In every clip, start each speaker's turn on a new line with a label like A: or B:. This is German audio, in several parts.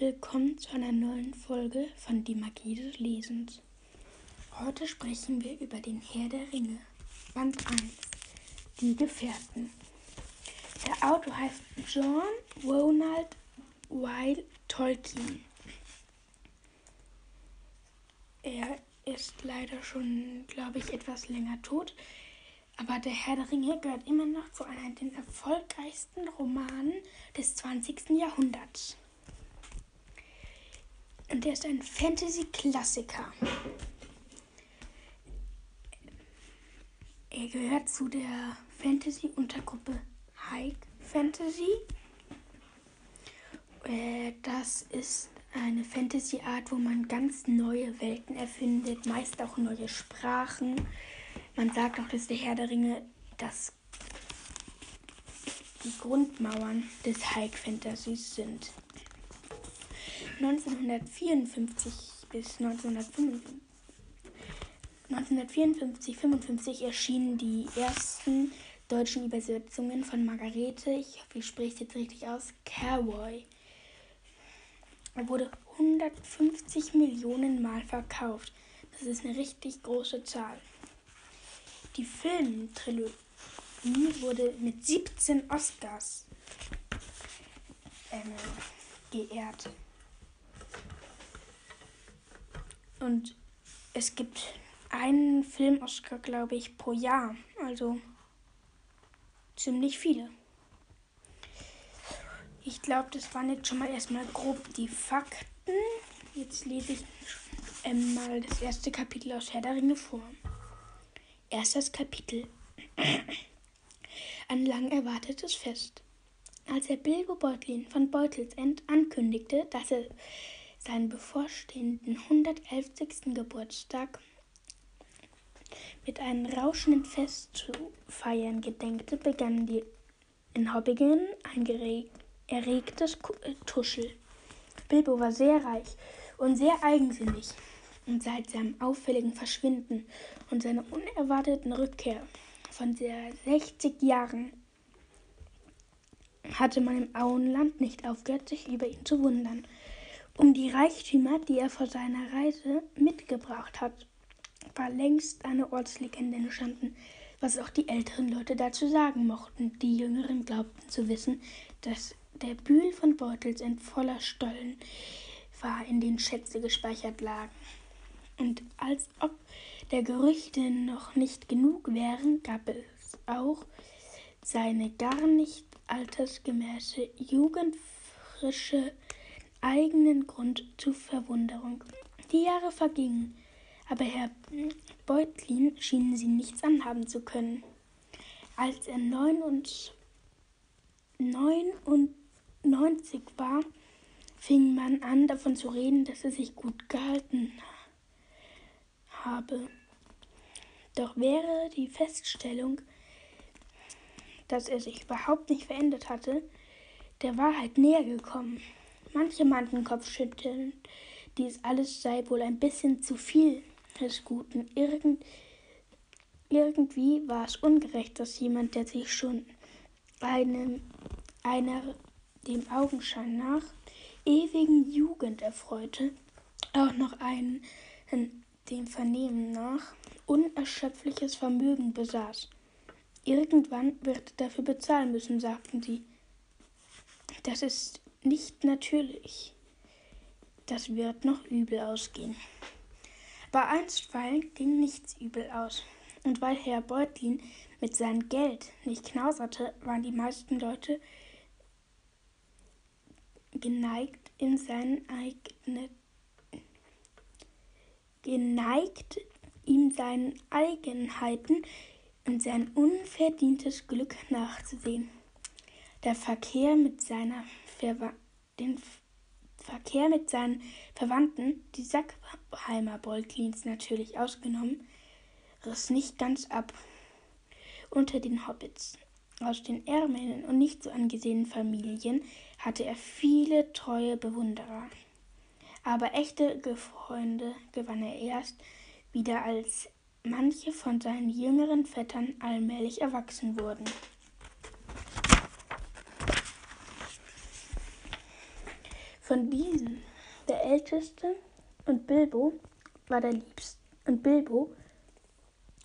A: Willkommen zu einer neuen Folge von Die Magie des Lesens. Heute sprechen wir über den Herr der Ringe, Band 1, Die Gefährten. Der Autor heißt John Ronald Weil Tolkien. Er ist leider schon, glaube ich, etwas länger tot, aber der Herr der Ringe gehört immer noch zu einer der erfolgreichsten Romanen des 20. Jahrhunderts. Und er ist ein Fantasy-Klassiker. Er gehört zu der Fantasy-Untergruppe High Fantasy. Äh, das ist eine Fantasy-Art, wo man ganz neue Welten erfindet, meist auch neue Sprachen. Man sagt auch, dass der Herr der Ringe das die Grundmauern des High Fantasys sind. 1954 bis 1955 1954 55 erschienen die ersten deutschen Übersetzungen von Margarete, ich hoffe, ich spreche es jetzt richtig aus, Carroy. Er wurde 150 Millionen Mal verkauft. Das ist eine richtig große Zahl. Die Filmtrilogie wurde mit 17 Oscars ähm, geehrt. Und es gibt einen Film-Oscar, glaube ich, pro Jahr. Also ziemlich viele. Ich glaube, das waren jetzt schon mal erstmal grob die Fakten. Jetzt lese ich ähm, mal das erste Kapitel aus Herr der Ringe vor. Erstes Kapitel. Ein lang erwartetes Fest. Als er Bilbo Beutlin von Beutelsend ankündigte, dass er seinen bevorstehenden 111. Geburtstag mit einem rauschenden Fest zu feiern gedenkte, begann die in Hobbingen ein erregtes äh, Tuschel. Bilbo war sehr reich und sehr eigensinnig und seit seinem auffälligen Verschwinden und seiner unerwarteten Rückkehr von sehr 60 Jahren hatte man im Auenland nicht aufgehört, sich über ihn zu wundern. Um die Reichtümer, die er vor seiner Reise mitgebracht hat, war längst eine Ortslegende entstanden, was auch die älteren Leute dazu sagen mochten. Die Jüngeren glaubten zu wissen, dass der Bühl von Beutels in voller Stollen war, in den Schätze gespeichert lagen. Und als ob der Gerüchte noch nicht genug wären, gab es auch seine gar nicht altersgemäße, jugendfrische eigenen Grund zur Verwunderung. Die Jahre vergingen, aber Herr Beutlin schien sie nichts anhaben zu können. Als er neun und neunundneunzig war, fing man an, davon zu reden, dass er sich gut gehalten habe. Doch wäre die Feststellung, dass er sich überhaupt nicht verändert hatte, der Wahrheit näher gekommen. Manche meinten kopfschüttelnd, dies alles sei wohl ein bisschen zu viel des Guten. Irgend, irgendwie war es ungerecht, dass jemand, der sich schon einem, einer dem Augenschein nach ewigen Jugend erfreute, auch noch einen, dem Vernehmen nach, unerschöpfliches Vermögen besaß. Irgendwann wird er dafür bezahlen müssen, sagten sie. Das ist nicht natürlich. Das wird noch übel ausgehen. Aber einstweilen ging nichts übel aus. Und weil Herr Beutlin mit seinem Geld nicht knauserte, waren die meisten Leute geneigt, in seinen eigenen geneigt, ihm seinen Eigenheiten und sein unverdientes Glück nachzusehen. Der Verkehr mit seiner Verwa den Verkehr mit seinen Verwandten, die Sackheimer Boltlins natürlich ausgenommen, riss nicht ganz ab. Unter den Hobbits aus den ärmeren und nicht so angesehenen Familien hatte er viele treue Bewunderer. Aber echte Freunde gewann er erst wieder, als manche von seinen jüngeren Vettern allmählich erwachsen wurden. Von diesen, der älteste und Bilbo war der liebste. Und Bilbo,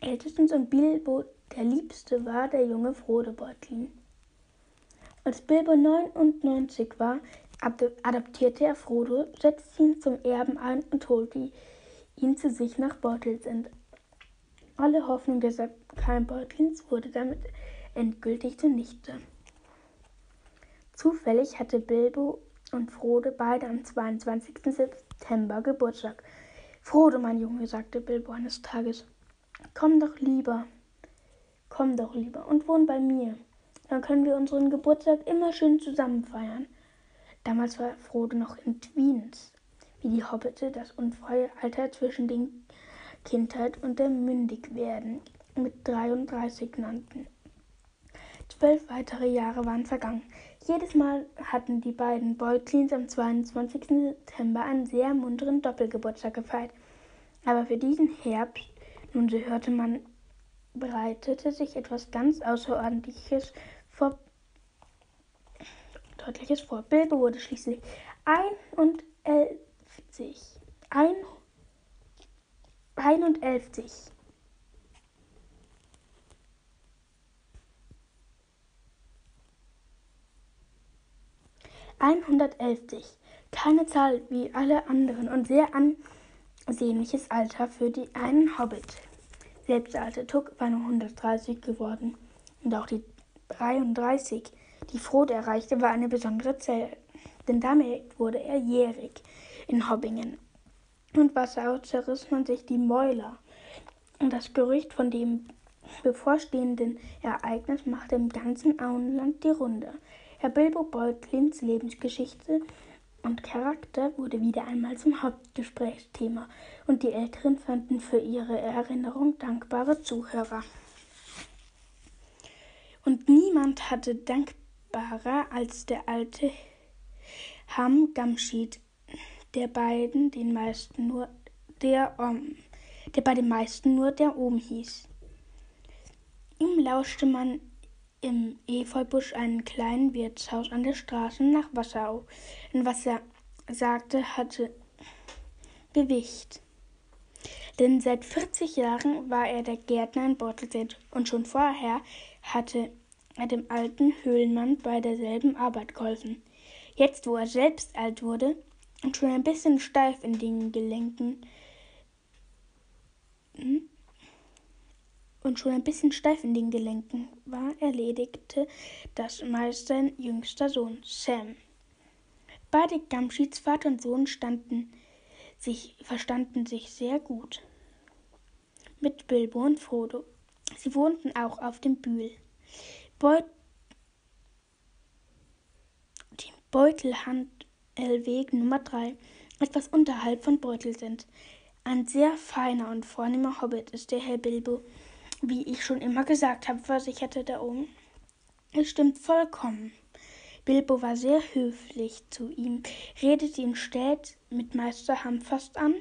A: ältestens und Bilbo, der liebste war der junge Frodo Beutlin. Als Bilbo 99 war, adoptierte er Frodo, setzte ihn zum Erben ein und holte ihn zu sich nach Beutelsend. Alle Hoffnung des Keimbeutlins wurde damit endgültig zunichte. Zufällig hatte Bilbo und Frodo beide am 22. September Geburtstag. Frodo, mein Junge, sagte Bilbo eines Tages, komm doch lieber, komm doch lieber und wohn bei mir. Dann können wir unseren Geburtstag immer schön zusammen feiern. Damals war Frodo noch in Twins, wie die Hobbite das unfreie Alter zwischen den Kindheit und dem Mündigwerden mit 33 nannten. Zwölf weitere Jahre waren vergangen. Jedes Mal hatten die beiden Beutlins am 22. September einen sehr munteren Doppelgeburtstag gefeiert. Aber für diesen Herbst, nun so hörte man, bereitete sich etwas ganz Außerordentliches vor deutliches vor. Bilbo wurde schließlich 51. Ein, 51. Einhundertelfzig. Keine Zahl wie alle anderen und sehr ansehnliches Alter für die einen Hobbit. Selbst der alte Tuck war nur 130 geworden. Und auch die 33, die Frodo erreichte, war eine besondere Zahl, denn damit wurde er jährig in Hobbingen. Und Wasser zerriss man sich die Mäuler. Und das Gerücht von dem bevorstehenden Ereignis machte im ganzen Auenland die Runde. Herr Bilbo Beutlins Lebensgeschichte und Charakter wurde wieder einmal zum Hauptgesprächsthema und die Älteren fanden für ihre Erinnerung dankbare Zuhörer. Und niemand hatte dankbarer als der alte Ham Gamschied, der beiden den meisten nur der um, der bei den meisten nur der Ohm hieß. Ihm lauschte man im Efeubusch einem kleinen Wirtshaus an der Straße nach Wassau. Und was er sagte, hatte Gewicht. Denn seit 40 Jahren war er der Gärtner in Bortelstedt und schon vorher hatte er dem alten Höhlenmann bei derselben Arbeit geholfen. Jetzt, wo er selbst alt wurde und schon ein bisschen steif in den Gelenken und schon ein bisschen steif in den Gelenken war, erledigte das meist sein jüngster Sohn Sam. Beide Gamschieds Vater und Sohn standen sich, verstanden sich sehr gut mit Bilbo und Frodo. Sie wohnten auch auf dem Bühl. Beut den Beutelhandelweg Nummer 3, etwas unterhalb von Beutel sind. Ein sehr feiner und vornehmer Hobbit ist der Herr Bilbo, wie ich schon immer gesagt habe, versicherte der oben. Es stimmt vollkommen. Bilbo war sehr höflich zu ihm, redete ihn stets mit Meister Hamfast an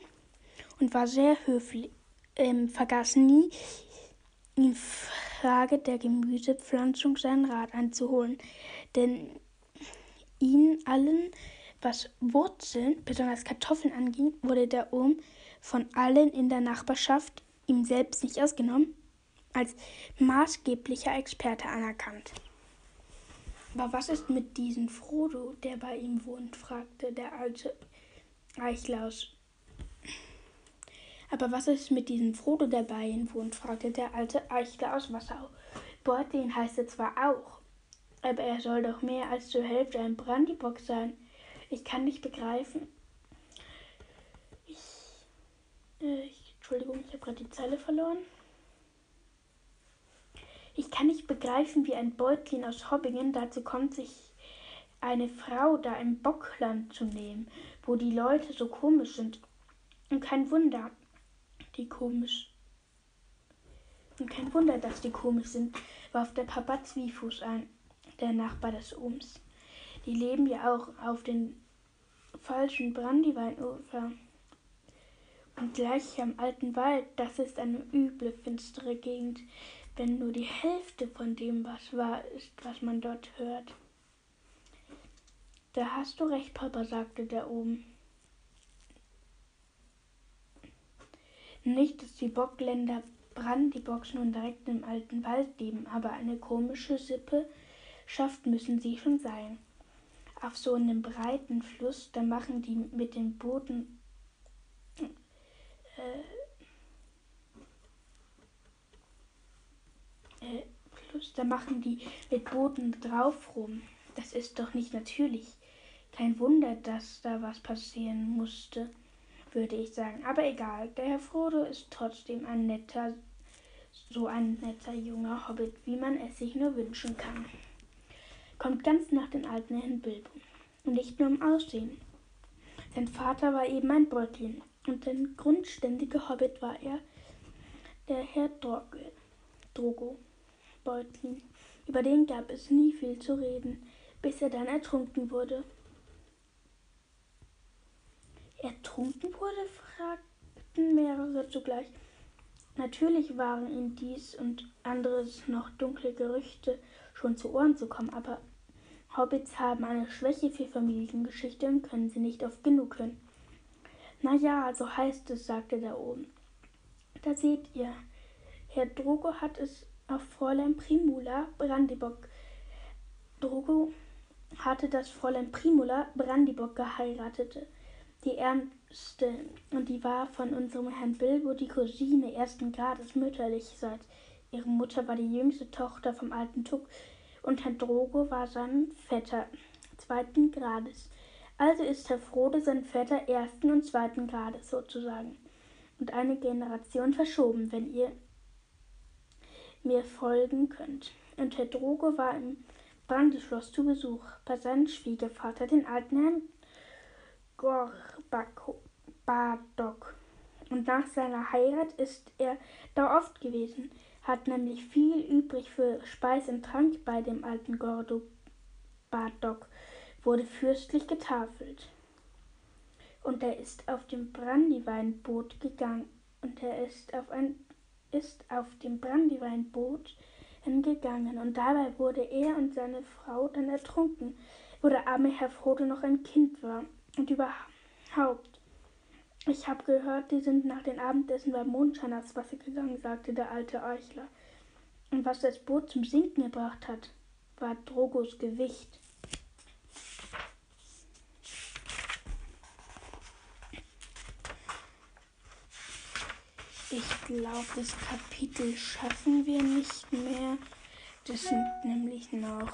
A: und war sehr höflich, ähm, vergaß nie, in Frage der Gemüsepflanzung seinen Rat einzuholen, denn ihnen allen, was Wurzeln, besonders Kartoffeln anging, wurde der Ohm von allen in der Nachbarschaft, ihm selbst nicht ausgenommen, als maßgeblicher Experte anerkannt. Aber was ist mit diesem Frodo, der bei ihm wohnt? fragte der alte Eichlaus. Aber was ist mit diesem Frodo, der bei ihm wohnt? fragte der alte Eichler aus Wassau. Beutlin heißt er zwar auch, aber er soll doch mehr als zur Hälfte ein Brandybock sein. Ich kann nicht begreifen. Ich, äh, ich Entschuldigung, ich habe gerade die Zeile verloren. Begreifen, wie ein Beutlin aus Hobbingen dazu kommt, sich eine Frau da im Bockland zu nehmen, wo die Leute so komisch sind. Und kein Wunder, die komisch. Und kein Wunder, dass die komisch sind, warf der Papa Zwiefuß ein, der Nachbar des Ohms. Die leben ja auch auf den falschen Brandyweinufer. Und gleich am alten Wald, das ist eine üble, finstere Gegend wenn nur die Hälfte von dem, was wahr ist, was man dort hört. Da hast du recht, Papa, sagte der oben. Nicht, dass die Bockländer Brandybox nun direkt im alten Wald leben, aber eine komische Sippe schafft müssen sie schon sein. Auf so einem breiten Fluss, da machen die mit den Booten äh, äh, Da machen die mit Booten drauf rum. Das ist doch nicht natürlich. Kein Wunder, dass da was passieren musste würde ich sagen. Aber egal, der Herr Frodo ist trotzdem ein netter, so ein netter junger Hobbit, wie man es sich nur wünschen kann. Kommt ganz nach den alten Herrn Bilbo. Und nicht nur im Aussehen. Sein Vater war eben ein Beutlin und ein grundständiger Hobbit war er, der Herr Drogo Beutlin. Über den gab es nie viel zu reden, bis er dann ertrunken wurde ertrunken wurde, fragten mehrere zugleich. Natürlich waren ihm dies und anderes noch dunkle Gerüchte schon zu Ohren zu kommen, aber Hobbits haben eine Schwäche für Familiengeschichte und können sie nicht oft genug hören. Na ja, so heißt es, sagte der oben. Da seht ihr, Herr Drogo hat es auf Fräulein Primula Brandybock. Drogo hatte das Fräulein Primula Brandybock geheiratet die Ärmste, und die war von unserem Herrn Bilbo die Cousine ersten Grades mütterlich seit Ihre Mutter war die jüngste Tochter vom alten Tuck und Herr Drogo war sein Vetter zweiten Grades. Also ist Herr Frodo sein Vetter ersten und zweiten Grades sozusagen. Und eine Generation verschoben, wenn ihr mir folgen könnt. Und Herr Drogo war im Brandeschloss zu Besuch bei seinem Schwiegervater, den alten Herrn Gorbadok. Und nach seiner Heirat ist er da oft gewesen, hat nämlich viel übrig für Speis und Trank bei dem alten Gordobadok, wurde fürstlich getafelt. Und er ist auf dem Brandyweinboot gegangen, und er ist auf ein ist auf dem Brandyweinboot und dabei wurde er und seine Frau dann ertrunken, wo der arme Herr Frodo noch ein Kind war. Und überhaupt, ich habe gehört, die sind nach dem Abendessen beim Mondschein aufs Wasser gegangen, sagte der alte Eichler. Und was das Boot zum Sinken gebracht hat, war Drogos Gewicht. Ich glaube, das Kapitel schaffen wir nicht mehr. Das sind nämlich noch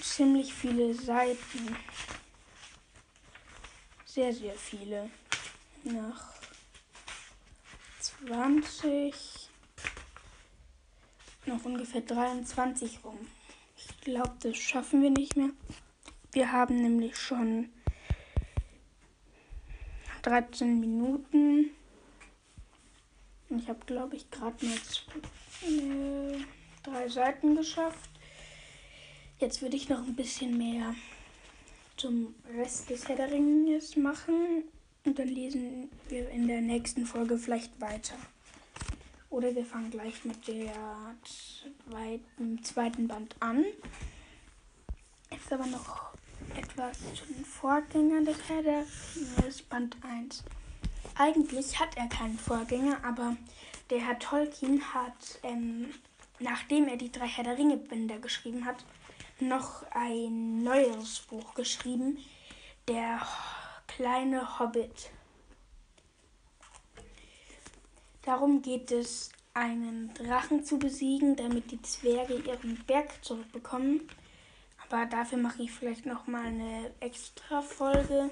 A: ziemlich viele Seiten. Sehr, sehr viele. Nach 20, noch ungefähr 23 rum. Ich glaube, das schaffen wir nicht mehr. Wir haben nämlich schon 13 Minuten. Ich habe, glaube ich, gerade mal äh, drei Seiten geschafft. Jetzt würde ich noch ein bisschen mehr zum Rest des Herr der Ringes machen und dann lesen wir in der nächsten Folge vielleicht weiter. Oder wir fangen gleich mit der zweiten, zweiten Band an. Jetzt aber noch etwas zu den Vorgängern des der Ringes, Band 1. Eigentlich hat er keinen Vorgänger, aber der Herr Tolkien hat, ähm, nachdem er die drei Herr der Ringe Bänder geschrieben hat, noch ein neues Buch geschrieben, Der kleine Hobbit. Darum geht es, einen Drachen zu besiegen, damit die Zwerge ihren Berg zurückbekommen. Aber dafür mache ich vielleicht noch mal eine extra Folge.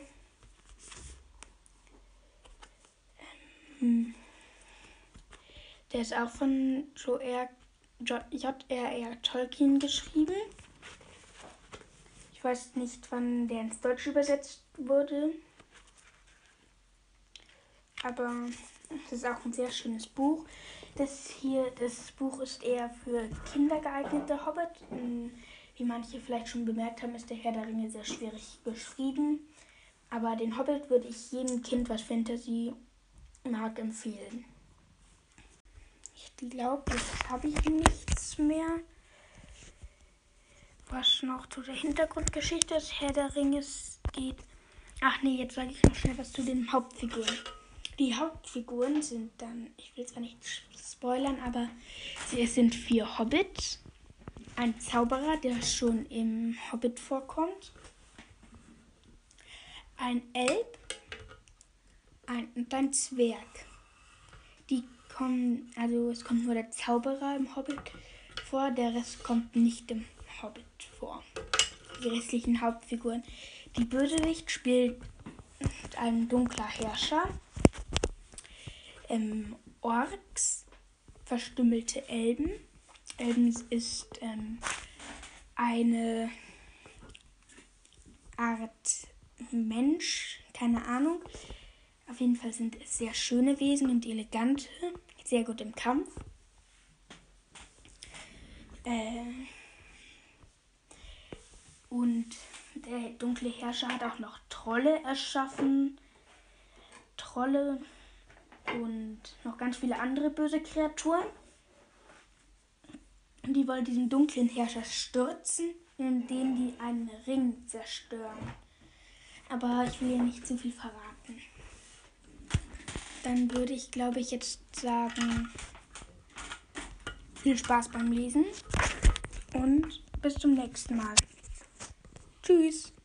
A: Ähm, der ist auch von J.R.R. Tolkien geschrieben weiß nicht, wann der ins Deutsche übersetzt wurde. Aber es ist auch ein sehr schönes Buch. Das hier, das Buch ist eher für Kinder geeignet, der Hobbit. Hm, wie manche vielleicht schon bemerkt haben, ist der Herr der Ringe sehr schwierig geschrieben. Aber den Hobbit würde ich jedem Kind, was Fantasy mag, empfehlen. Ich glaube, jetzt habe ich nichts mehr was noch zu der Hintergrundgeschichte des Herr der Ringe geht. Ach nee, jetzt sage ich noch schnell was zu den Hauptfiguren. Die Hauptfiguren sind dann, ich will zwar nicht spoilern, aber es sind vier Hobbits, ein Zauberer, der schon im Hobbit vorkommt, ein Elb ein, und ein Zwerg. Die kommen, also es kommt nur der Zauberer im Hobbit vor, der Rest kommt nicht im Hobbit vor. Die restlichen Hauptfiguren. Die Bösewicht spielt ein dunkler Herrscher. Ähm, Orks, verstümmelte Elben. Elben ist ähm, eine Art Mensch, keine Ahnung. Auf jeden Fall sind es sehr schöne Wesen und elegante, sehr gut im Kampf. Äh, und der dunkle Herrscher hat auch noch Trolle erschaffen. Trolle und noch ganz viele andere böse Kreaturen. Die wollen diesen dunklen Herrscher stürzen, indem die einen Ring zerstören. Aber ich will ja nicht zu viel verraten. Dann würde ich, glaube ich, jetzt sagen, viel Spaß beim Lesen und bis zum nächsten Mal. Tschüss.